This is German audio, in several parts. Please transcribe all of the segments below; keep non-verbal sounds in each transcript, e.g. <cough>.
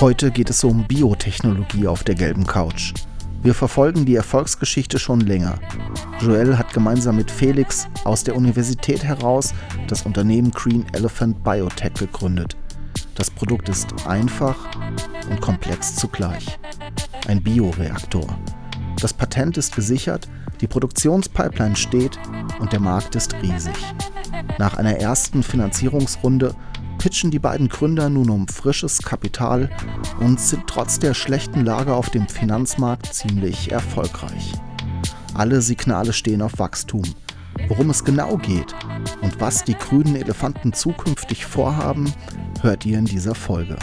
Heute geht es um Biotechnologie auf der gelben Couch. Wir verfolgen die Erfolgsgeschichte schon länger. Joel hat gemeinsam mit Felix aus der Universität heraus das Unternehmen Green Elephant Biotech gegründet. Das Produkt ist einfach und komplex zugleich. Ein Bioreaktor. Das Patent ist gesichert, die Produktionspipeline steht und der Markt ist riesig. Nach einer ersten Finanzierungsrunde pitchen die beiden Gründer nun um frisches Kapital und sind trotz der schlechten Lage auf dem Finanzmarkt ziemlich erfolgreich. Alle Signale stehen auf Wachstum. Worum es genau geht und was die grünen Elefanten zukünftig vorhaben, hört ihr in dieser Folge.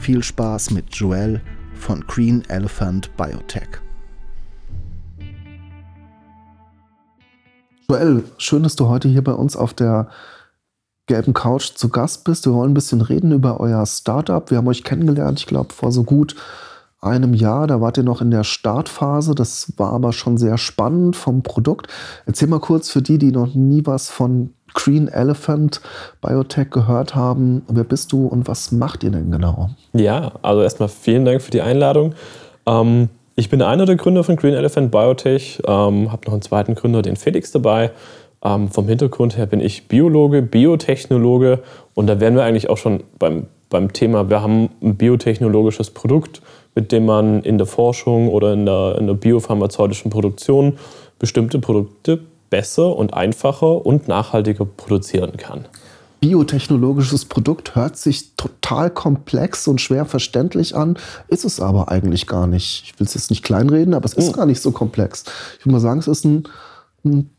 Viel Spaß mit Joel von Green Elephant Biotech. Joel, schön, dass du heute hier bei uns auf der gelben Couch zu Gast bist. Wir wollen ein bisschen reden über euer Startup. Wir haben euch kennengelernt, ich glaube, vor so gut einem Jahr. Da wart ihr noch in der Startphase. Das war aber schon sehr spannend vom Produkt. Erzähl mal kurz für die, die noch nie was von Green Elephant Biotech gehört haben. Wer bist du und was macht ihr denn genau? Ja, also erstmal vielen Dank für die Einladung. Ähm, ich bin einer der Gründer von Green Elephant Biotech, ähm, habe noch einen zweiten Gründer, den Felix, dabei. Ähm, vom Hintergrund her bin ich Biologe, Biotechnologe und da wären wir eigentlich auch schon beim, beim Thema, wir haben ein biotechnologisches Produkt, mit dem man in der Forschung oder in der, in der biopharmazeutischen Produktion bestimmte Produkte besser und einfacher und nachhaltiger produzieren kann. Biotechnologisches Produkt hört sich total komplex und schwer verständlich an, ist es aber eigentlich gar nicht. Ich will es jetzt nicht kleinreden, aber es ist mhm. gar nicht so komplex. Ich würde mal sagen, es ist ein, ein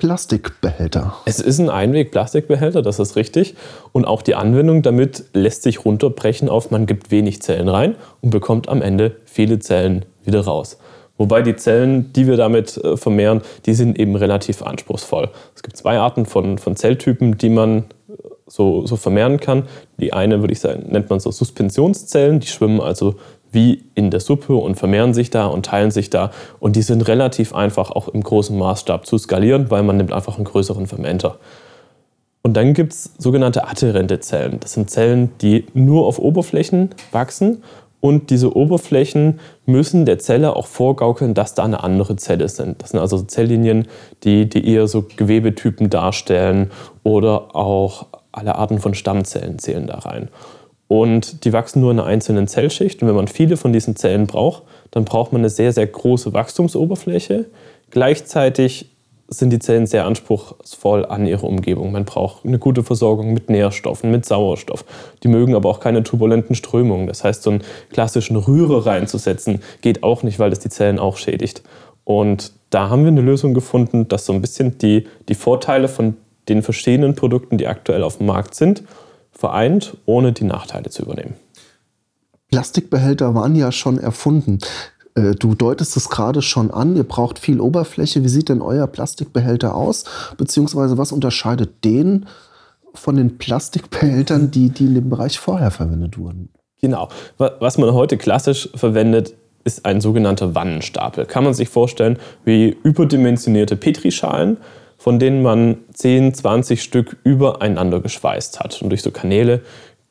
Plastikbehälter. Es ist ein Einweg-Plastikbehälter, das ist richtig. Und auch die Anwendung damit lässt sich runterbrechen auf, man gibt wenig Zellen rein und bekommt am Ende viele Zellen wieder raus. Wobei die Zellen, die wir damit äh, vermehren, die sind eben relativ anspruchsvoll. Es gibt zwei Arten von, von Zelltypen, die man äh, so, so vermehren kann. Die eine, würde ich sagen, nennt man so Suspensionszellen. Die schwimmen also wie in der Suppe und vermehren sich da und teilen sich da. Und die sind relativ einfach auch im großen Maßstab zu skalieren, weil man nimmt einfach einen größeren Fermenter. Und dann gibt es sogenannte adherente Zellen. Das sind Zellen, die nur auf Oberflächen wachsen. Und diese Oberflächen müssen der Zelle auch vorgaukeln, dass da eine andere Zelle sind. Das sind also Zelllinien, die, die eher so Gewebetypen darstellen oder auch alle Arten von Stammzellen zählen da rein. Und die wachsen nur in einer einzelnen Zellschicht. Und wenn man viele von diesen Zellen braucht, dann braucht man eine sehr, sehr große Wachstumsoberfläche. Gleichzeitig sind die Zellen sehr anspruchsvoll an ihre Umgebung. Man braucht eine gute Versorgung mit Nährstoffen, mit Sauerstoff. Die mögen aber auch keine turbulenten Strömungen. Das heißt, so einen klassischen Rührer reinzusetzen, geht auch nicht, weil das die Zellen auch schädigt. Und da haben wir eine Lösung gefunden, dass so ein bisschen die, die Vorteile von den verschiedenen Produkten, die aktuell auf dem Markt sind, vereint, ohne die Nachteile zu übernehmen. Plastikbehälter waren ja schon erfunden. Äh, du deutest es gerade schon an, ihr braucht viel Oberfläche. Wie sieht denn euer Plastikbehälter aus? Beziehungsweise was unterscheidet den von den Plastikbehältern, die, die in dem Bereich vorher verwendet wurden? Genau. Was man heute klassisch verwendet, ist ein sogenannter Wannenstapel. Kann man sich vorstellen wie überdimensionierte Petrischalen von denen man 10, 20 Stück übereinander geschweißt hat. Und durch so Kanäle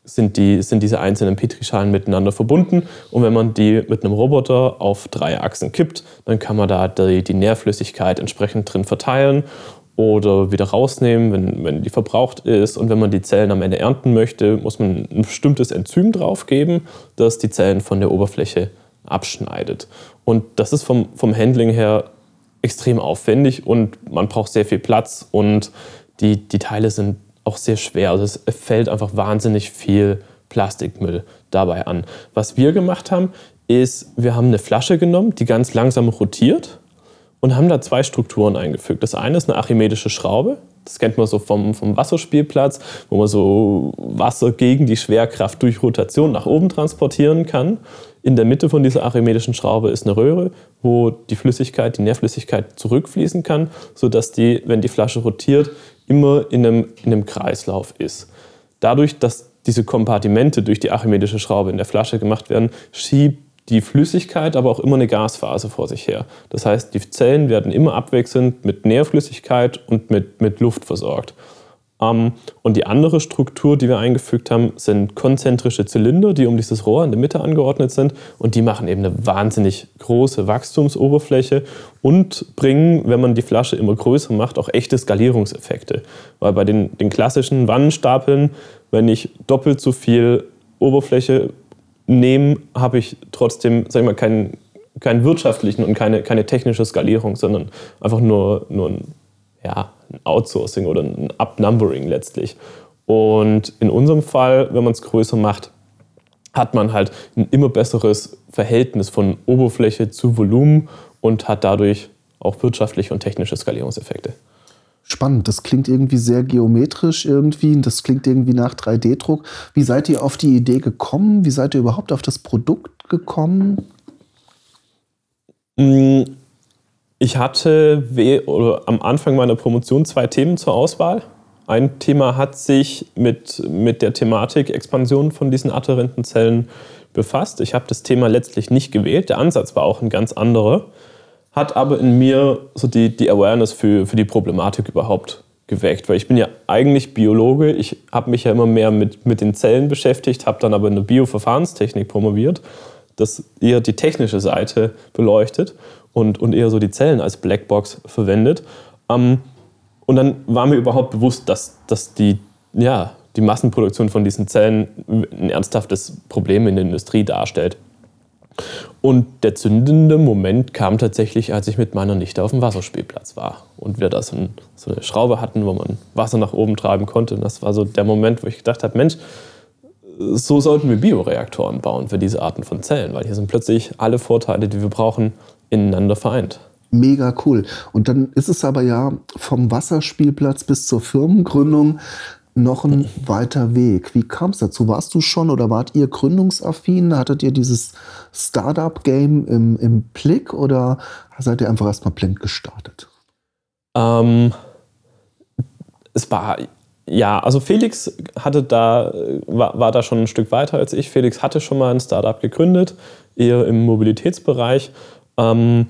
sind, die, sind diese einzelnen Petrischalen miteinander verbunden. Und wenn man die mit einem Roboter auf drei Achsen kippt, dann kann man da die, die Nährflüssigkeit entsprechend drin verteilen oder wieder rausnehmen, wenn, wenn die verbraucht ist. Und wenn man die Zellen am Ende ernten möchte, muss man ein bestimmtes Enzym draufgeben, das die Zellen von der Oberfläche abschneidet. Und das ist vom, vom Handling her extrem aufwendig und man braucht sehr viel Platz und die, die Teile sind auch sehr schwer. Also es fällt einfach wahnsinnig viel Plastikmüll dabei an. Was wir gemacht haben, ist, wir haben eine Flasche genommen, die ganz langsam rotiert und haben da zwei Strukturen eingefügt. Das eine ist eine archimedische Schraube. Das kennt man so vom, vom Wasserspielplatz, wo man so Wasser gegen die Schwerkraft durch Rotation nach oben transportieren kann. In der Mitte von dieser archimedischen Schraube ist eine Röhre, wo die Flüssigkeit, die Nährflüssigkeit zurückfließen kann, sodass die, wenn die Flasche rotiert, immer in einem, in einem Kreislauf ist. Dadurch, dass diese Kompartimente durch die archimedische Schraube in der Flasche gemacht werden, schiebt die Flüssigkeit aber auch immer eine Gasphase vor sich her. Das heißt, die Zellen werden immer abwechselnd mit Nährflüssigkeit und mit, mit Luft versorgt. Ähm, und die andere Struktur, die wir eingefügt haben, sind konzentrische Zylinder, die um dieses Rohr in der Mitte angeordnet sind. Und die machen eben eine wahnsinnig große Wachstumsoberfläche und bringen, wenn man die Flasche immer größer macht, auch echte Skalierungseffekte. Weil bei den, den klassischen Wannenstapeln, wenn ich doppelt so viel Oberfläche nehme, habe ich trotzdem, sag ich mal, keinen, keinen wirtschaftlichen und keine, keine technische Skalierung, sondern einfach nur, nur ein, ja, ein Outsourcing oder ein Upnumbering letztlich. Und in unserem Fall, wenn man es größer macht, hat man halt ein immer besseres Verhältnis von Oberfläche zu Volumen und hat dadurch auch wirtschaftliche und technische Skalierungseffekte. Spannend, das klingt irgendwie sehr geometrisch irgendwie, das klingt irgendwie nach 3D-Druck. Wie seid ihr auf die Idee gekommen? Wie seid ihr überhaupt auf das Produkt gekommen? Ich hatte am Anfang meiner Promotion zwei Themen zur Auswahl. Ein Thema hat sich mit, mit der Thematik Expansion von diesen adherenten Zellen befasst. Ich habe das Thema letztlich nicht gewählt. Der Ansatz war auch ein ganz anderer hat aber in mir so die, die Awareness für, für die Problematik überhaupt geweckt, weil ich bin ja eigentlich Biologe, ich habe mich ja immer mehr mit, mit den Zellen beschäftigt, habe dann aber in der Bioverfahrenstechnik promoviert, das eher die technische Seite beleuchtet und, und eher so die Zellen als Blackbox verwendet. Ähm, und dann war mir überhaupt bewusst, dass, dass die, ja, die Massenproduktion von diesen Zellen ein ernsthaftes Problem in der Industrie darstellt. Und der zündende Moment kam tatsächlich, als ich mit meiner Nichte auf dem Wasserspielplatz war und wir da so, ein, so, eine Schraube hatten, wo man Wasser nach oben treiben konnte. Und das war so der Moment, wo ich gedacht habe, Mensch, so sollten wir Bioreaktoren bauen für diese Arten von Zellen, weil hier sind plötzlich alle Vorteile, die wir brauchen, ineinander vereint. Mega cool. Und dann ist es aber ja vom Wasserspielplatz bis zur Firmengründung noch ein weiter Weg. Wie kam es dazu? Warst du schon oder wart ihr gründungsaffin? Hattet ihr dieses Startup-Game im, im Blick oder seid ihr einfach erstmal blind gestartet? Ähm, es war, ja, also Felix hatte da, war, war da schon ein Stück weiter als ich. Felix hatte schon mal ein Startup gegründet, eher im Mobilitätsbereich. Ähm,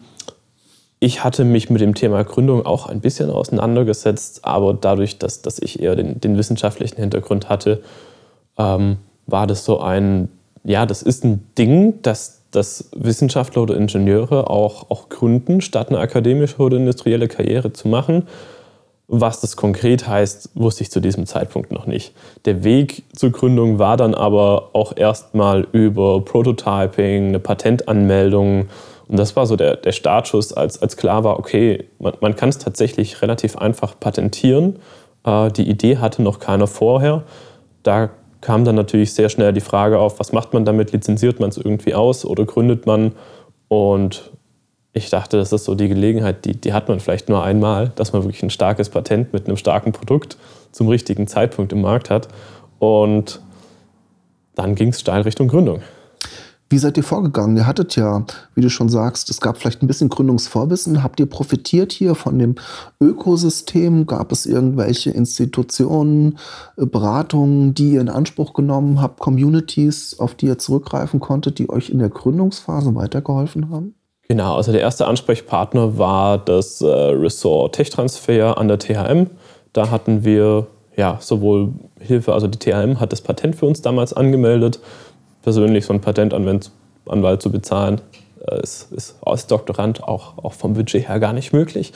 ich hatte mich mit dem Thema Gründung auch ein bisschen auseinandergesetzt, aber dadurch, dass, dass ich eher den, den wissenschaftlichen Hintergrund hatte, ähm, war das so ein, ja, das ist ein Ding, dass, dass Wissenschaftler oder Ingenieure auch, auch gründen, statt eine akademische oder industrielle Karriere zu machen. Was das konkret heißt, wusste ich zu diesem Zeitpunkt noch nicht. Der Weg zur Gründung war dann aber auch erstmal über Prototyping, eine Patentanmeldung, und das war so der, der Startschuss, als, als klar war, okay, man, man kann es tatsächlich relativ einfach patentieren. Äh, die Idee hatte noch keiner vorher. Da kam dann natürlich sehr schnell die Frage auf, was macht man damit? Lizenziert man es irgendwie aus oder gründet man? Und ich dachte, das ist so die Gelegenheit, die, die hat man vielleicht nur einmal, dass man wirklich ein starkes Patent mit einem starken Produkt zum richtigen Zeitpunkt im Markt hat. Und dann ging es steil Richtung Gründung. Wie seid ihr vorgegangen? Ihr hattet ja, wie du schon sagst, es gab vielleicht ein bisschen Gründungsvorwissen. Habt ihr profitiert hier von dem Ökosystem? Gab es irgendwelche Institutionen, äh, Beratungen, die ihr in Anspruch genommen habt, Communities, auf die ihr zurückgreifen konntet, die euch in der Gründungsphase weitergeholfen haben? Genau, also der erste Ansprechpartner war das äh, Ressort Tech Transfer an der THM. Da hatten wir ja sowohl Hilfe, also die THM hat das Patent für uns damals angemeldet persönlich so einen Patentanwalt zu bezahlen, äh, ist, ist als Doktorand auch, auch vom Budget her gar nicht möglich.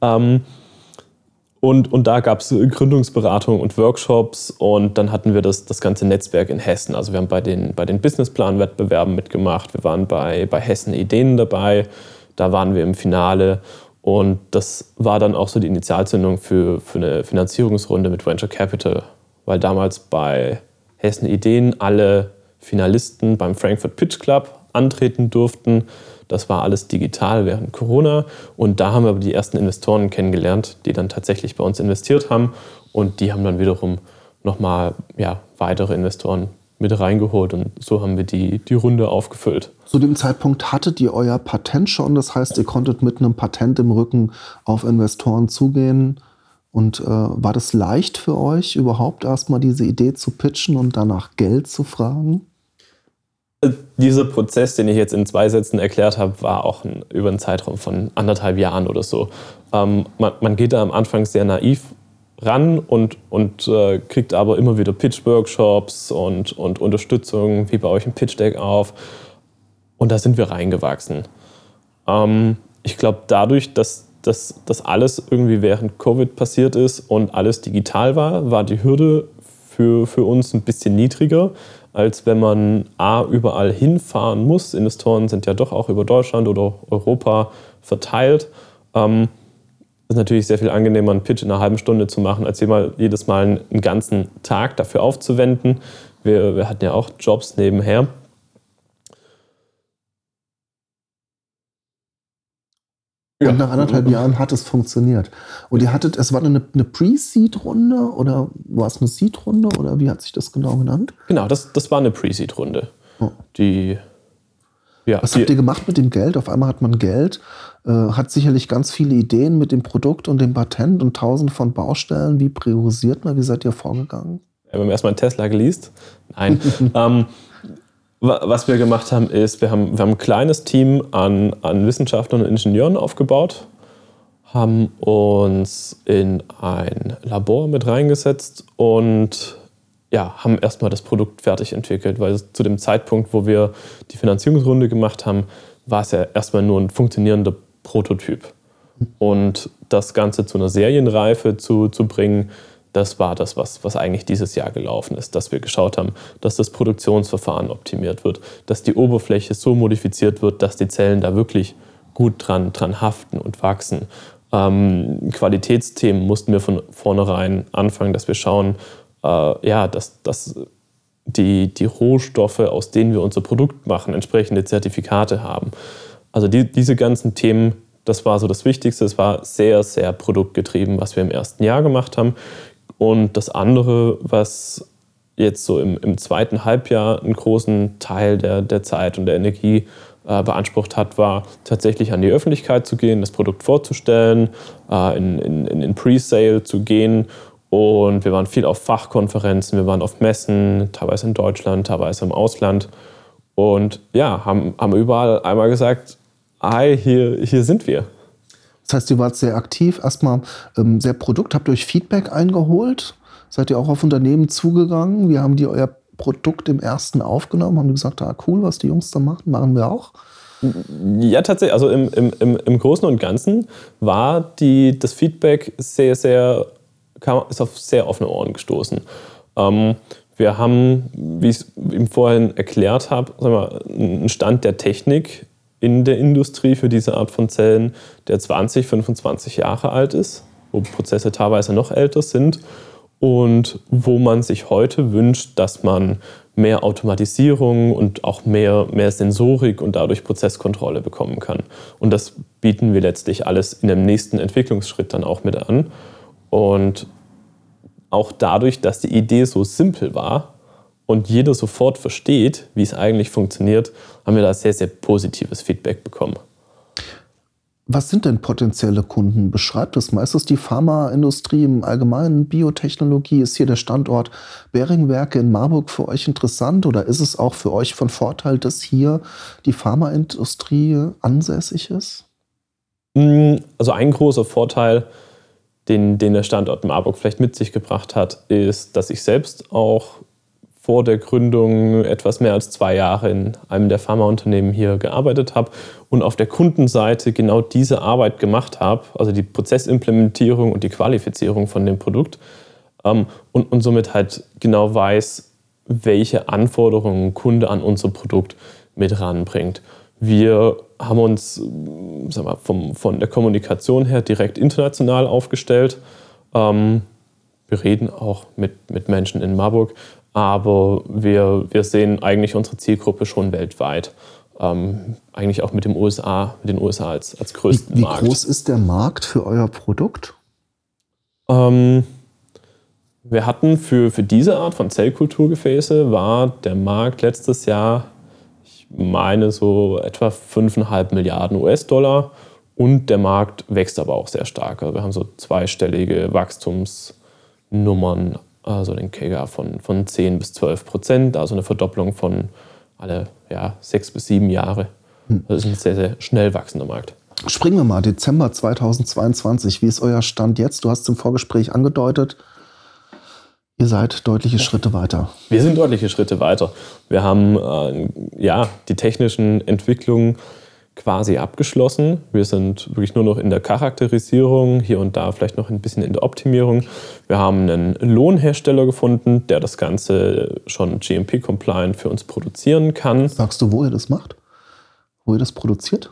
Ähm, und, und da gab es Gründungsberatung und Workshops und dann hatten wir das, das ganze Netzwerk in Hessen. Also wir haben bei den, bei den Businessplan-Wettbewerben mitgemacht, wir waren bei, bei Hessen Ideen dabei, da waren wir im Finale und das war dann auch so die Initialzündung für, für eine Finanzierungsrunde mit Venture Capital, weil damals bei Hessen Ideen alle Finalisten beim Frankfurt Pitch Club antreten durften. Das war alles digital während Corona. Und da haben wir die ersten Investoren kennengelernt, die dann tatsächlich bei uns investiert haben. Und die haben dann wiederum nochmal ja, weitere Investoren mit reingeholt und so haben wir die, die Runde aufgefüllt. Zu dem Zeitpunkt hattet ihr euer Patent schon, das heißt, ihr konntet mit einem Patent im Rücken auf Investoren zugehen. Und äh, war das leicht für euch, überhaupt erstmal diese Idee zu pitchen und danach Geld zu fragen? Dieser Prozess, den ich jetzt in zwei Sätzen erklärt habe, war auch ein, über einen Zeitraum von anderthalb Jahren oder so. Ähm, man, man, geht da am Anfang sehr naiv ran und, und äh, kriegt aber immer wieder Pitch-Workshops und, und Unterstützung, wie bei euch im Pitch-Deck auf. Und da sind wir reingewachsen. Ähm, ich glaube, dadurch, dass dass das alles irgendwie während Covid passiert ist und alles digital war, war die Hürde für, für uns ein bisschen niedriger, als wenn man A, überall hinfahren muss. Investoren sind ja doch auch über Deutschland oder Europa verteilt. Ähm, ist natürlich sehr viel angenehmer, einen Pitch in einer halben Stunde zu machen, als jedes Mal einen ganzen Tag dafür aufzuwenden. Wir, wir hatten ja auch Jobs nebenher. Ja. Und nach anderthalb Jahren hat es funktioniert. Und ihr hattet, es war eine, eine Pre-Seed-Runde oder war es eine Seed-Runde oder wie hat sich das genau genannt? Genau, das, das war eine Pre-Seed-Runde. Oh. Die ja, Was habt ihr gemacht mit dem Geld? Auf einmal hat man Geld, äh, hat sicherlich ganz viele Ideen mit dem Produkt und dem Patent und tausende von Baustellen. Wie priorisiert man? Wie seid ihr vorgegangen? Ja, wir haben erstmal einen Tesla geleast. Nein. <laughs> ähm, was wir gemacht haben, ist, wir haben, wir haben ein kleines Team an, an Wissenschaftlern und Ingenieuren aufgebaut, haben uns in ein Labor mit reingesetzt und ja, haben erstmal das Produkt fertig entwickelt, weil zu dem Zeitpunkt, wo wir die Finanzierungsrunde gemacht haben, war es ja erstmal nur ein funktionierender Prototyp. Und das Ganze zu einer Serienreife zu, zu bringen, das war das, was, was eigentlich dieses Jahr gelaufen ist, dass wir geschaut haben, dass das Produktionsverfahren optimiert wird, dass die Oberfläche so modifiziert wird, dass die Zellen da wirklich gut dran, dran haften und wachsen. Ähm, Qualitätsthemen mussten wir von vornherein anfangen, dass wir schauen, äh, ja, dass, dass die, die Rohstoffe, aus denen wir unser Produkt machen, entsprechende Zertifikate haben. Also die, diese ganzen Themen, das war so das Wichtigste. Es war sehr, sehr produktgetrieben, was wir im ersten Jahr gemacht haben. Und das andere, was jetzt so im, im zweiten Halbjahr einen großen Teil der, der Zeit und der Energie äh, beansprucht hat, war tatsächlich an die Öffentlichkeit zu gehen, das Produkt vorzustellen, äh, in, in, in Pre-Sale zu gehen. Und wir waren viel auf Fachkonferenzen, wir waren auf Messen, teilweise in Deutschland, teilweise im Ausland. Und ja, haben, haben überall einmal gesagt, hi, hier, hier sind wir. Das heißt, ihr wart sehr aktiv, erstmal ähm, sehr Produkt, habt euch Feedback eingeholt, seid ihr auch auf Unternehmen zugegangen, wie haben die euer Produkt im ersten aufgenommen, haben die gesagt, ah cool, was die Jungs da machen, machen wir auch? Ja, tatsächlich. Also im, im, im Großen und Ganzen war die, das Feedback sehr, sehr, kam, ist auf sehr offene Ohren gestoßen. Ähm, wir haben, wie ich es ihm vorhin erklärt habe, einen Stand der Technik in der Industrie für diese Art von Zellen, der 20, 25 Jahre alt ist, wo Prozesse teilweise noch älter sind und wo man sich heute wünscht, dass man mehr Automatisierung und auch mehr, mehr Sensorik und dadurch Prozesskontrolle bekommen kann. Und das bieten wir letztlich alles in dem nächsten Entwicklungsschritt dann auch mit an. Und auch dadurch, dass die Idee so simpel war, und jeder sofort versteht, wie es eigentlich funktioniert, haben wir da sehr, sehr positives Feedback bekommen. Was sind denn potenzielle Kunden? Beschreibt das mal. Ist es die Pharmaindustrie im Allgemeinen? Biotechnologie? Ist hier der Standort Beringwerke in Marburg für euch interessant? Oder ist es auch für euch von Vorteil, dass hier die Pharmaindustrie ansässig ist? Mm, also ein großer Vorteil, den, den der Standort Marburg vielleicht mit sich gebracht hat, ist, dass ich selbst auch vor der Gründung etwas mehr als zwei Jahre in einem der Pharmaunternehmen hier gearbeitet habe und auf der Kundenseite genau diese Arbeit gemacht habe, also die Prozessimplementierung und die Qualifizierung von dem Produkt ähm, und, und somit halt genau weiß, welche Anforderungen ein Kunde an unser Produkt mit ranbringt. Wir haben uns sag mal, vom, von der Kommunikation her direkt international aufgestellt. Ähm, wir reden auch mit, mit Menschen in Marburg, aber wir, wir sehen eigentlich unsere Zielgruppe schon weltweit. ähm, eigentlich auch mit dem USA, mit den USA als, als größten wie, wie Markt. Wie groß ist der Markt für euer Produkt? Ähm, wir hatten für, für diese Art von Zellkulturgefäße war der Markt letztes Jahr, ich meine so etwa 5,5 Milliarden US-Dollar und der Markt wächst aber auch sehr stark. Also wir haben so zweistellige Wachstumsnummern, also den KGA von, von 10 bis 12 Prozent, also eine Verdopplung von alle ja, sechs bis sieben Jahre. Hm. Das ist ein sehr, sehr schnell wachsender Markt. Springen wir mal, Dezember 2022. Wie ist euer Stand jetzt? Du hast im Vorgespräch angedeutet, ihr seid deutliche Schritte weiter. Wir sind deutliche Schritte weiter. Wir haben äh, ja, die technischen Entwicklungen quasi abgeschlossen. Wir sind wirklich nur noch in der Charakterisierung, hier und da vielleicht noch ein bisschen in der Optimierung. Wir haben einen Lohnhersteller gefunden, der das Ganze schon GMP-compliant für uns produzieren kann. Sagst du, wo ihr das macht? Wo ihr das produziert?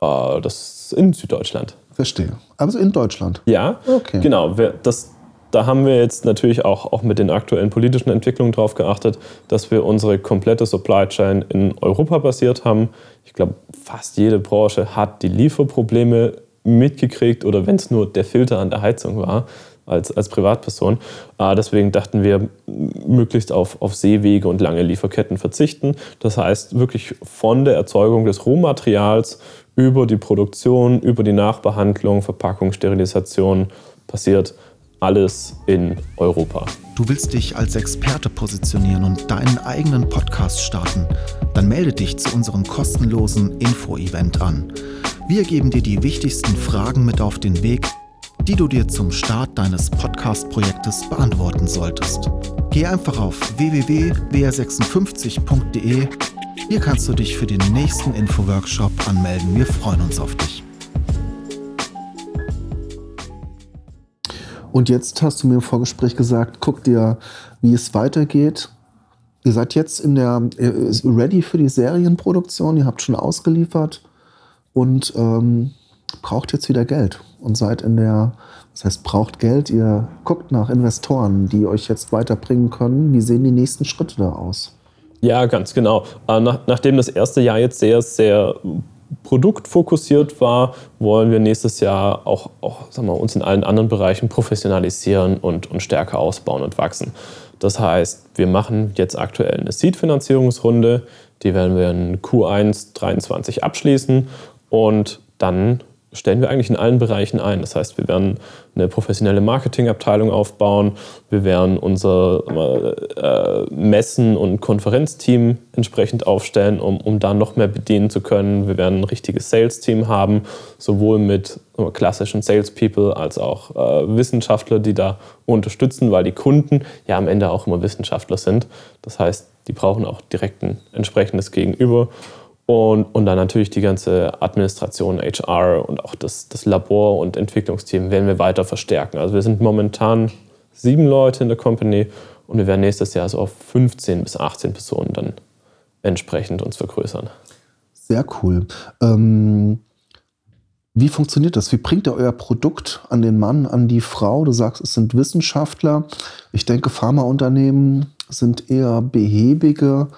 Äh, das ist in Süddeutschland. Verstehe. Also in Deutschland? Ja, okay. genau. Das, da haben wir jetzt natürlich auch, auch mit den aktuellen politischen Entwicklungen darauf geachtet, dass wir unsere komplette Supply Chain in Europa basiert haben. Ich glaube, fast jede Branche hat die Lieferprobleme mitgekriegt oder wenn es nur der Filter an der Heizung war als, als Privatperson. Äh, deswegen dachten wir, möglichst auf, auf Seewege und lange Lieferketten verzichten. Das heißt, wirklich von der Erzeugung des Rohmaterials über die Produktion, über die Nachbehandlung, Verpackung, Sterilisation passiert alles in Europa. Du willst dich als Experte positionieren und deinen eigenen Podcast starten? Dann melde dich zu unserem kostenlosen Info-Event an. Wir geben dir die wichtigsten Fragen mit auf den Weg, die du dir zum Start deines Podcast-Projektes beantworten solltest. Geh einfach auf www.wr56.de. Hier kannst du dich für den nächsten Info-Workshop anmelden. Wir freuen uns auf dich. Und jetzt hast du mir im Vorgespräch gesagt, guck dir, wie es weitergeht. Ihr seid jetzt in der ready für die Serienproduktion, ihr habt schon ausgeliefert und ähm, braucht jetzt wieder Geld und seid in der, das heißt, braucht Geld, ihr guckt nach Investoren, die euch jetzt weiterbringen können. Wie sehen die nächsten Schritte da aus? Ja, ganz genau. Äh, nach, nachdem das erste Jahr jetzt sehr, sehr produktfokussiert war, wollen wir nächstes Jahr auch, auch sagen wir, uns in allen anderen Bereichen professionalisieren und, und stärker ausbauen und wachsen. Das heißt, wir machen jetzt aktuell eine Seed-Finanzierungsrunde, die werden wir in Q1 23 abschließen und dann stellen wir eigentlich in allen Bereichen ein. Das heißt, wir werden eine professionelle Marketingabteilung aufbauen, wir werden unser äh, Messen- und Konferenzteam entsprechend aufstellen, um, um da noch mehr bedienen zu können. Wir werden ein richtiges Sales-Team haben, sowohl mit klassischen Salespeople als auch äh, Wissenschaftler, die da unterstützen, weil die Kunden ja am Ende auch immer Wissenschaftler sind. Das heißt, die brauchen auch direkt ein entsprechendes Gegenüber. Und, und dann natürlich die ganze Administration, HR und auch das, das Labor- und Entwicklungsteam werden wir weiter verstärken. Also wir sind momentan sieben Leute in der Company und wir werden nächstes Jahr so auf 15 bis 18 Personen dann entsprechend uns vergrößern. Sehr cool. Ähm, wie funktioniert das? Wie bringt ihr euer Produkt an den Mann, an die Frau? Du sagst, es sind Wissenschaftler. Ich denke, Pharmaunternehmen sind eher behäbige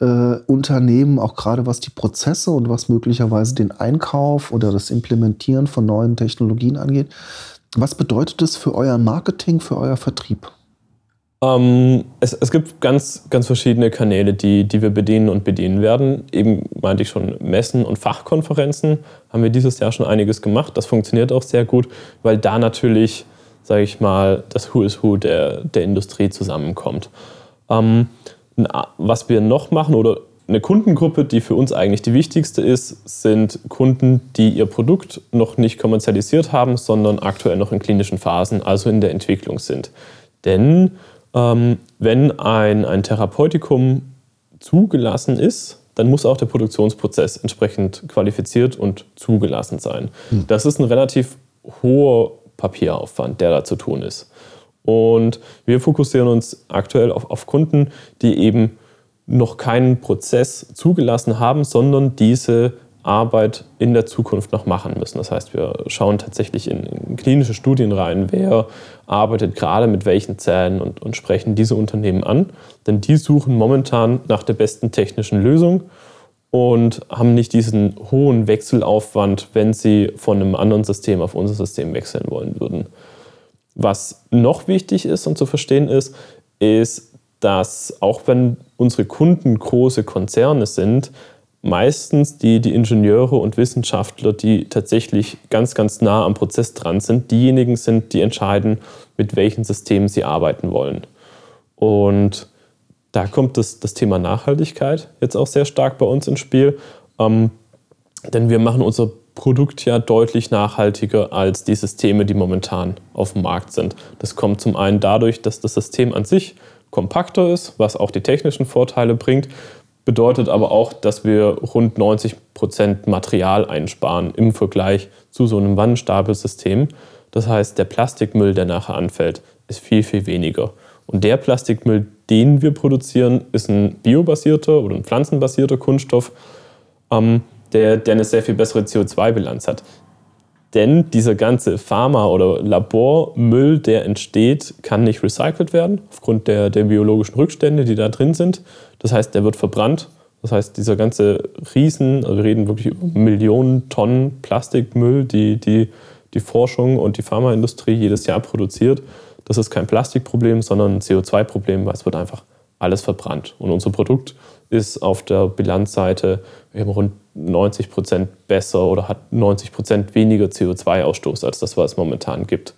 äh, Unternehmen, auch gerade was die Prozesse und was möglicherweise den Einkauf oder das Implementieren von neuen Technologien angeht. Was bedeutet das für euer Marketing, für euer Vertrieb? Ähm, es, es, gibt ganz, ganz verschiedene Kanäle, die, die wir bedienen und bedienen werden. Eben meinte ich schon, Messen und Fachkonferenzen haben wir dieses Jahr schon einiges gemacht. Das funktioniert auch sehr gut, weil da natürlich, sage ich mal, das Who is Who der, der Industrie zusammenkommt. Ähm, was wir noch machen oder eine Kundengruppe, die für uns eigentlich die wichtigste ist, sind Kunden, die ihr Produkt noch nicht kommerzialisiert haben, sondern aktuell noch in klinischen Phasen, also in der Entwicklung sind. Denn ähm, wenn ein, ein Therapeutikum zugelassen ist, dann muss auch der Produktionsprozess entsprechend qualifiziert und zugelassen sein. Hm. Das ist ein relativ hoher Papieraufwand, der da zu tun ist. Und wir fokussieren uns aktuell auf, auf Kunden, die eben noch keinen Prozess zugelassen haben, sondern diese Arbeit in der Zukunft noch machen müssen. Das heißt, wir schauen tatsächlich in, in klinische Studien rein, wer arbeitet gerade mit welchen Zellen und, und, sprechen diese Unternehmen an. Denn die suchen momentan nach der besten technischen Lösung und haben nicht diesen hohen Wechselaufwand, wenn sie von einem anderen System auf unser System wechseln wollen würden. Was noch wichtig ist und zu verstehen ist, ist, dass auch wenn unsere Kunden große Konzerne sind, meistens die, die Ingenieure und Wissenschaftler, die tatsächlich ganz, ganz nah am Prozess dran sind, diejenigen sind, die entscheiden, mit welchen Systemen sie arbeiten wollen. Und da kommt das, das Thema Nachhaltigkeit jetzt auch sehr stark bei uns ins Spiel. Ähm, denn wir machen unser Produkt ja deutlich nachhaltiger als die Systeme, die momentan auf dem Markt sind. Das kommt zum einen dadurch, dass das System an sich kompakter ist, was auch die technischen Vorteile bringt, bedeutet aber auch, dass wir rund 90 Prozent Material einsparen im Vergleich zu so einem Wannenstapelsystem. Das heißt, der Plastikmüll, der nachher anfällt, ist viel, viel weniger. Und der Plastikmüll, den wir produzieren, ist ein biobasierter oder ein pflanzenbasierter Kunststoff, ähm, der, der eine sehr viel bessere CO2-Bilanz hat. Denn dieser ganze Pharma- oder Labormüll, der entsteht, kann nicht recycelt werden, aufgrund der, der biologischen Rückstände, die da drin sind. Das heißt, der wird verbrannt. Das heißt, dieser ganze Riesen, also wir reden wirklich über Millionen Tonnen Plastikmüll, die die, die Forschung und die Pharmaindustrie jedes Jahr produziert, das ist kein Plastikproblem, sondern ein CO2-Problem, weil es wird einfach alles verbrannt. Und unser Produkt ist auf der Bilanzseite rund 90 Prozent besser oder hat 90 Prozent weniger CO2-Ausstoß als das, was es momentan gibt.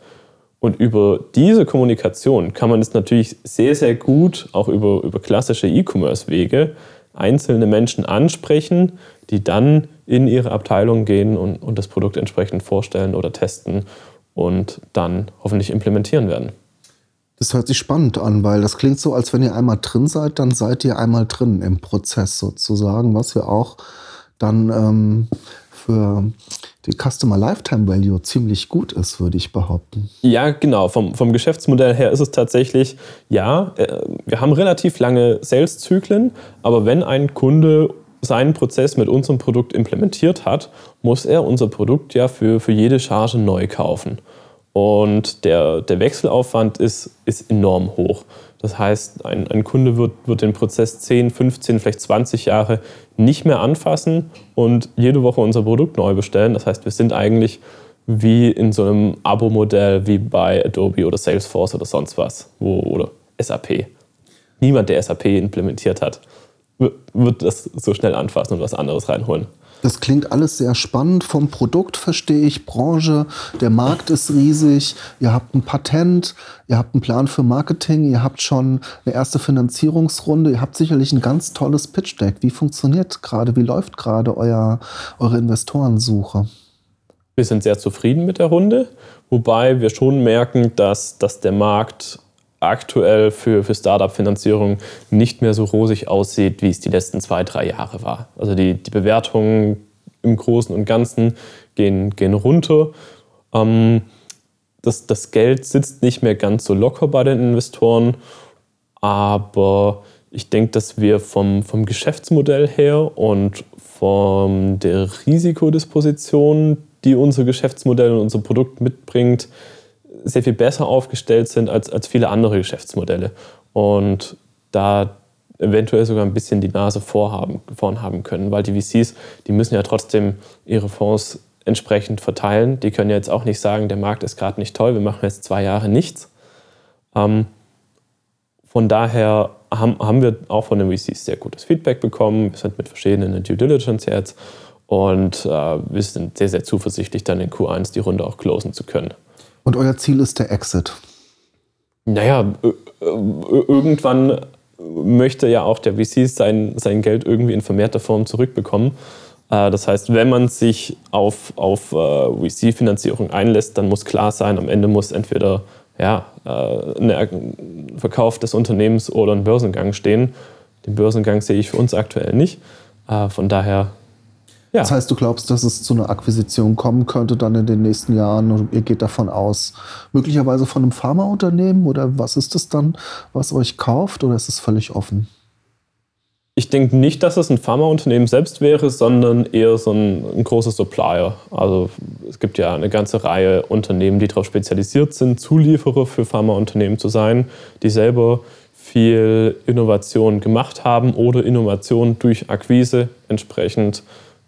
Und über diese Kommunikation kann man es natürlich sehr, sehr gut auch über, über klassische E-Commerce-Wege einzelne Menschen ansprechen, die dann in ihre Abteilung gehen und, und das Produkt entsprechend vorstellen oder testen und dann hoffentlich implementieren werden. Das hört sich spannend an, weil das klingt so, als wenn ihr einmal drin seid, dann seid ihr einmal drin im Prozess sozusagen, was ja auch dann ähm, für die Customer Lifetime Value ziemlich gut ist, würde ich behaupten. Ja, genau. Vom, vom Geschäftsmodell her ist es tatsächlich, ja, äh, wir haben relativ lange Sales-Zyklen, aber wenn ein Kunde seinen Prozess mit unserem Produkt implementiert hat, muss er unser Produkt ja für, für jede Charge neu kaufen. Und der, der Wechselaufwand ist, ist enorm hoch. Das heißt, ein, ein Kunde wird, wird den Prozess 10, 15, vielleicht 20 Jahre nicht mehr anfassen und jede Woche unser Produkt neu bestellen. Das heißt, wir sind eigentlich wie in so einem Abo-Modell wie bei Adobe oder Salesforce oder sonst was wo, oder SAP. Niemand, der SAP implementiert hat, wird das so schnell anfassen und was anderes reinholen. Das klingt alles sehr spannend. Vom Produkt verstehe ich, Branche, der Markt ist riesig, ihr habt ein Patent, ihr habt einen Plan für Marketing, ihr habt schon eine erste Finanzierungsrunde, ihr habt sicherlich ein ganz tolles Pitch Deck. Wie funktioniert gerade, wie läuft gerade euer, eure Investorensuche? Wir sind sehr zufrieden mit der Runde, wobei wir schon merken, dass, dass der Markt aktuell für, für Startup-Finanzierung nicht mehr so rosig aussieht, wie es die letzten zwei, drei Jahre war. Also die, die Bewertungen im Großen und Ganzen gehen, gehen runter. Ähm, das, das Geld sitzt nicht mehr ganz so locker bei den Investoren, aber ich denke, dass wir vom, vom Geschäftsmodell her und von der Risikodisposition, die unser Geschäftsmodell und unser Produkt mitbringt, sehr viel besser aufgestellt sind als, als viele andere Geschäftsmodelle. Und da eventuell sogar ein bisschen die Nase vorhaben, vorn haben können, weil die VCs, die müssen ja trotzdem ihre Fonds entsprechend verteilen. Die können ja jetzt auch nicht sagen, der Markt ist gerade nicht toll, wir machen jetzt zwei Jahre nichts. Ähm, von daher haben, haben wir auch von den VCs sehr gutes Feedback bekommen. Wir sind mit verschiedenen Due Diligence jetzt und äh, wir sind sehr, sehr zuversichtlich, dann in Q1 die Runde auch closen zu können. Und euer Ziel ist der Exit? Naja, irgendwann möchte ja auch der VC sein, sein Geld irgendwie in vermehrter Form zurückbekommen. Äh, das heißt, wenn man sich auf, auf äh, VC-Finanzierung einlässt, dann muss klar sein, am Ende muss entweder ja, äh, ein Verkauf des Unternehmens oder ein Börsengang stehen. Den Börsengang sehe ich für uns aktuell nicht. Von daher ja. Das heißt, du glaubst, dass es zu einer Akquisition kommen könnte dann in den nächsten Jahren und ihr geht davon aus, möglicherweise von einem Pharmaunternehmen oder was ist es dann, was euch kauft oder ist es völlig offen? Ich denke nicht, dass es ein Pharmaunternehmen selbst wäre, sondern eher so ein, ein großer Supplier. Also es gibt ja eine ganze Reihe Unternehmen, die darauf spezialisiert sind, Zulieferer für Pharmaunternehmen zu sein, die selber viel Innovation gemacht haben oder Innovation durch Akquise entsprechend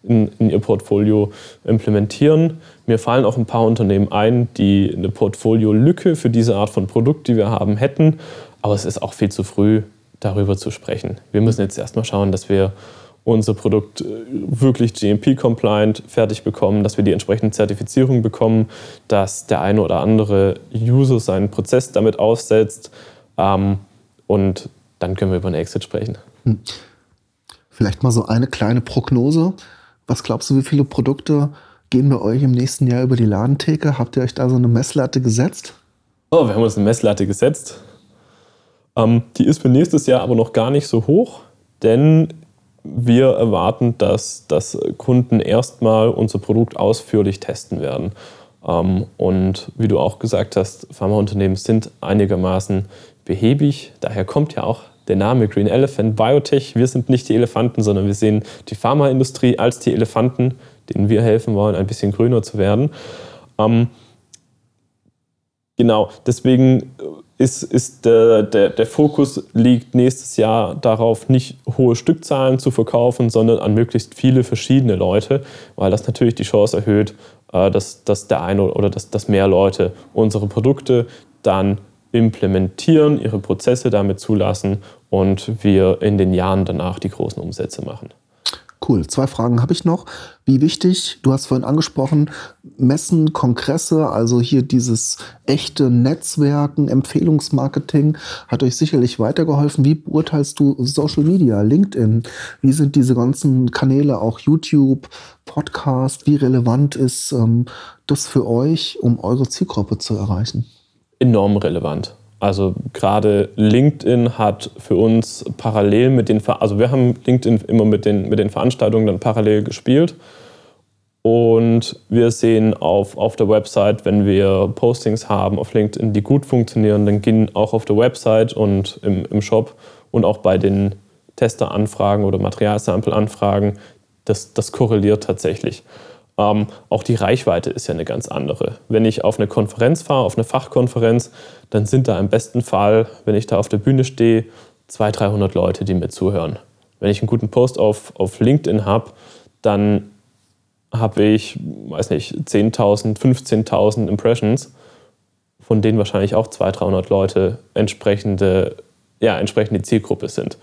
in, in, ihr Portfolio implementieren. Mir fallen auch ein paar Unternehmen ein, die eine Portfoliolücke für diese Art von Produkt, die wir haben, hätten. Aber es ist auch viel zu früh, darüber zu sprechen. Wir müssen jetzt erstmal schauen, dass wir unser Produkt äh, wirklich GMP-compliant fertig bekommen, dass wir die entsprechende Zertifizierung bekommen, dass der eine oder andere User seinen Prozess damit aufsetzt ähm, und dann können wir über einen Exit sprechen. Hm. Vielleicht mal so eine kleine Prognose. Was glaubst du, wie viele Produkte gehen bei euch im nächsten Jahr über die Ladentheke? Habt ihr euch da so eine Messlatte gesetzt? Oh, wir haben uns eine Messlatte gesetzt. Ähm, die ist für nächstes Jahr aber noch gar nicht so hoch, denn wir erwarten, dass, dass Kunden erstmal unser Produkt ausführlich testen werden. Ähm, und wie du auch gesagt hast, Pharmaunternehmen sind einigermaßen behäbig. Daher kommt ja auch der Name Green Elephant Biotech. Wir sind nicht die Elefanten, sondern wir sehen die Pharmaindustrie als die Elefanten, denen wir helfen wollen, ein bisschen grüner zu werden. Ähm, genau, deswegen ist, ist der, der, der Fokus liegt nächstes Jahr darauf, nicht hohe Stückzahlen zu verkaufen, sondern an möglichst viele verschiedene Leute, weil das natürlich die Chance erhöht, äh, dass, dass der eine oder dass, dass mehr Leute unsere Produkte dann implementieren, ihre Prozesse damit zulassen und wir in den Jahren danach die großen Umsätze machen. Cool. Zwei Fragen habe ich noch. Wie wichtig, du hast vorhin angesprochen, Messen, Kongresse, also hier dieses echte Netzwerken, Empfehlungsmarketing hat euch sicherlich weitergeholfen. Wie beurteilst du Social Media, LinkedIn? Wie sind diese ganzen Kanäle, auch YouTube, Podcast? Wie relevant ist ähm, das für euch, um eure Zielgruppe zu erreichen? Enorm relevant. Also gerade LinkedIn hat für uns parallel mit den, also wir haben LinkedIn immer mit den, mit den Veranstaltungen dann parallel gespielt. Und wir sehen auf, auf der Website, wenn wir Postings haben auf LinkedIn, die gut funktionieren, dann gehen auch auf der Website und im, im Shop und auch bei den Testeranfragen oder Materialsample-Anfragen, das, das korreliert tatsächlich. Ähm, auch die Reichweite ist ja eine ganz andere. Wenn ich auf eine Konferenz fahre, auf eine Fachkonferenz, dann sind da im besten Fall, wenn ich da auf der Bühne stehe, 200, 300 Leute, die mir zuhören. Wenn ich einen guten Post auf, auf LinkedIn habe, dann habe ich, weiß nicht, 10.000, 15.000 Impressions, von denen wahrscheinlich auch 200, 300 Leute entsprechende, ja, entsprechende Zielgruppe sind.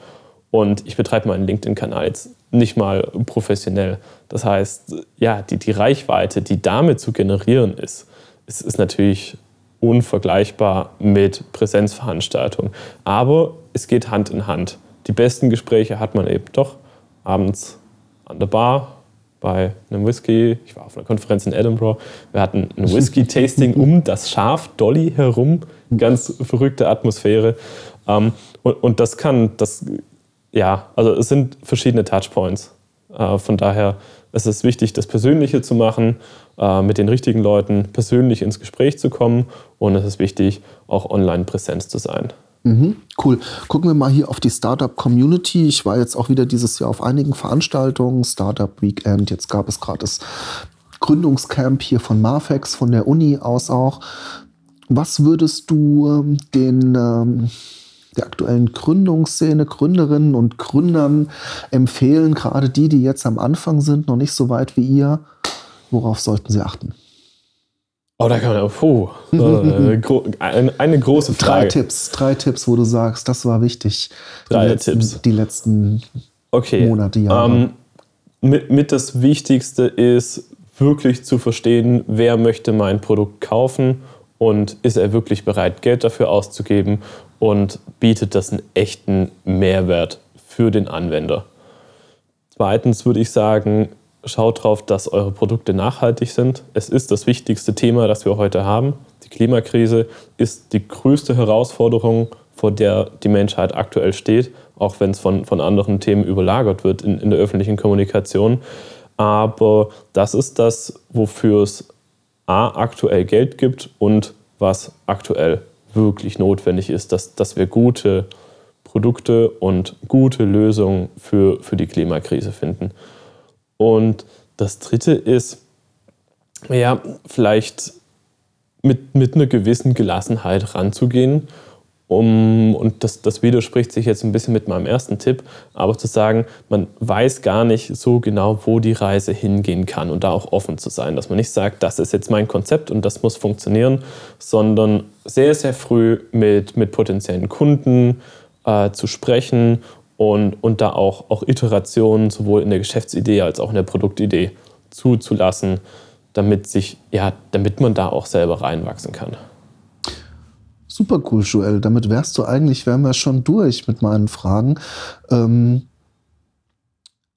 Und ich betreibe meinen LinkedIn-Kanal jetzt nicht mal professionell. Das heißt, ja, die, die Reichweite, die damit zu generieren ist, ist, ist natürlich unvergleichbar mit Präsenzveranstaltungen. Aber es geht Hand in Hand. Die besten Gespräche hat man eben doch abends an der Bar bei einem Whisky. Ich war auf einer Konferenz in Edinburgh. Wir hatten ein <laughs> Whisky-Tasting um das Schaf Dolly herum. Ganz verrückte Atmosphäre. Ähm, und das kann, das ja, also es sind verschiedene Touchpoints. Äh, von daher ist es wichtig, das Persönliche zu machen, äh, mit den richtigen Leuten persönlich ins Gespräch zu kommen und es ist wichtig, auch online Präsenz zu sein. Mhm, cool. Gucken wir mal hier auf die Startup-Community. Ich war jetzt auch wieder dieses Jahr auf einigen Veranstaltungen, Startup Weekend, jetzt gab es gerade das Gründungscamp hier von Marfex, von der Uni aus auch. Was würdest du ähm, den ähm, der aktuellen Gründungsszene, Gründerinnen und Gründern empfehlen, gerade die, die jetzt am Anfang sind, noch nicht so weit wie ihr? Worauf sollten sie achten? Oh, da kann man, puh, <laughs> äh, eine große Frage. Drei Tipps, drei Tipps, wo du sagst, das war wichtig. Drei die letzten, Tipps. Die letzten okay. Monate, Jahre. Ähm, mit, mit das Wichtigste ist, wirklich zu verstehen, wer möchte mein Produkt kaufen und ist er wirklich bereit, Geld dafür auszugeben und bietet das einen echten Mehrwert für den Anwender. Zweitens würde ich sagen, schaut darauf, dass eure Produkte nachhaltig sind. Es ist das wichtigste Thema, das wir heute haben. Die Klimakrise ist die größte Herausforderung, vor der die Menschheit aktuell steht, auch wenn es von, von anderen Themen überlagert wird in, in der öffentlichen Kommunikation. Aber das ist das, wofür es A, aktuell Geld gibt und was aktuell wirklich notwendig ist, dass, dass wir gute Produkte und gute Lösungen für, für die Klimakrise finden. Und das Dritte ist, ja, vielleicht mit, mit einer gewissen Gelassenheit ranzugehen um, und das, das widerspricht sich jetzt ein bisschen mit meinem ersten Tipp, aber zu sagen, man weiß gar nicht so genau, wo die Reise hingehen kann und da auch offen zu sein, dass man nicht sagt, das ist jetzt mein Konzept und das muss funktionieren, sondern sehr, sehr früh mit, mit potenziellen Kunden äh, zu sprechen und, und da auch, auch Iterationen sowohl in der Geschäftsidee als auch in der Produktidee zuzulassen, damit, sich, ja, damit man da auch selber reinwachsen kann. Super cool, Joel. Damit wärst du eigentlich, wären wir schon durch mit meinen Fragen. Ähm,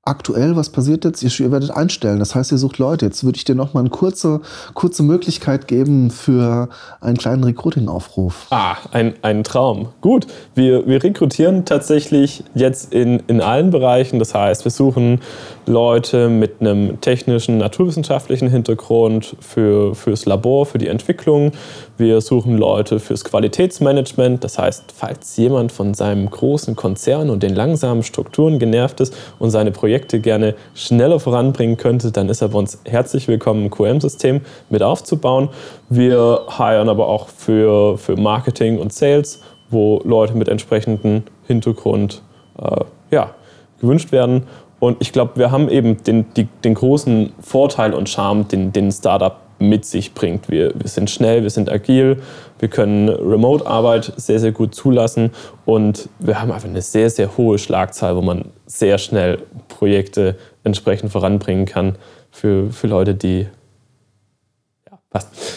aktuell, was passiert jetzt? Ihr, werdet einstellen, das heißt, ihr sucht Leute. Jetzt würde ich dir noch mal eine kurze, kurze Möglichkeit geben für einen kleinen Recruiting-Aufruf. Ah, ein, ein Traum. Gut, wir, wir rekrutieren tatsächlich jetzt in, in allen Bereichen. Das heißt, wir suchen Leute mit einem technischen, naturwissenschaftlichen Hintergrund für, fürs Labor, für die Entwicklung. Wir suchen Leute fürs Qualitätsmanagement. Das heißt, falls jemand von seinem großen Konzern und den langsamen Strukturen genervt ist und seine Projekte gerne schneller voranbringen könnte, dann ist er bei uns herzlich willkommen, ein QM-System mit aufzubauen. Wir hiren aber auch für, für Marketing und Sales, wo Leute mit entsprechendem Hintergrund äh, ja, gewünscht werden. Und ich glaube, wir haben eben den, die, den großen Vorteil und Charme, den, den Startup mit sich bringt. Wir, wir sind schnell, wir sind agil, wir können Remote-Arbeit sehr, sehr gut zulassen und wir haben einfach eine sehr, sehr hohe Schlagzahl, wo man sehr schnell Projekte entsprechend voranbringen kann für, für Leute, die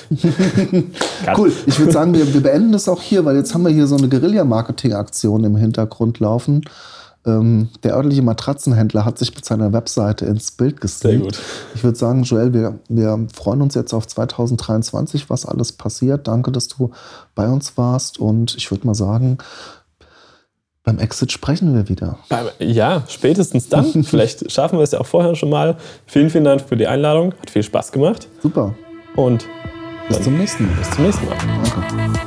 <laughs> cool. Ich würde sagen, wir, wir beenden das auch hier, weil jetzt haben wir hier so eine Guerilla-Marketing-Aktion im Hintergrund laufen. Ähm, der örtliche Matratzenhändler hat sich mit seiner Webseite ins Bild. Sehr gut. Ich würde sagen, Joel, wir, wir freuen uns jetzt auf 2023, was alles passiert. Danke, dass du bei uns warst. Und ich würde mal sagen, beim Exit sprechen wir wieder. Ja, spätestens dann. <laughs> Vielleicht schaffen wir es ja auch vorher schon mal. Vielen, vielen Dank für die Einladung. Hat viel Spaß gemacht. Super. Und bis zum nächsten Mal. Bis zum nächsten Mal. Danke.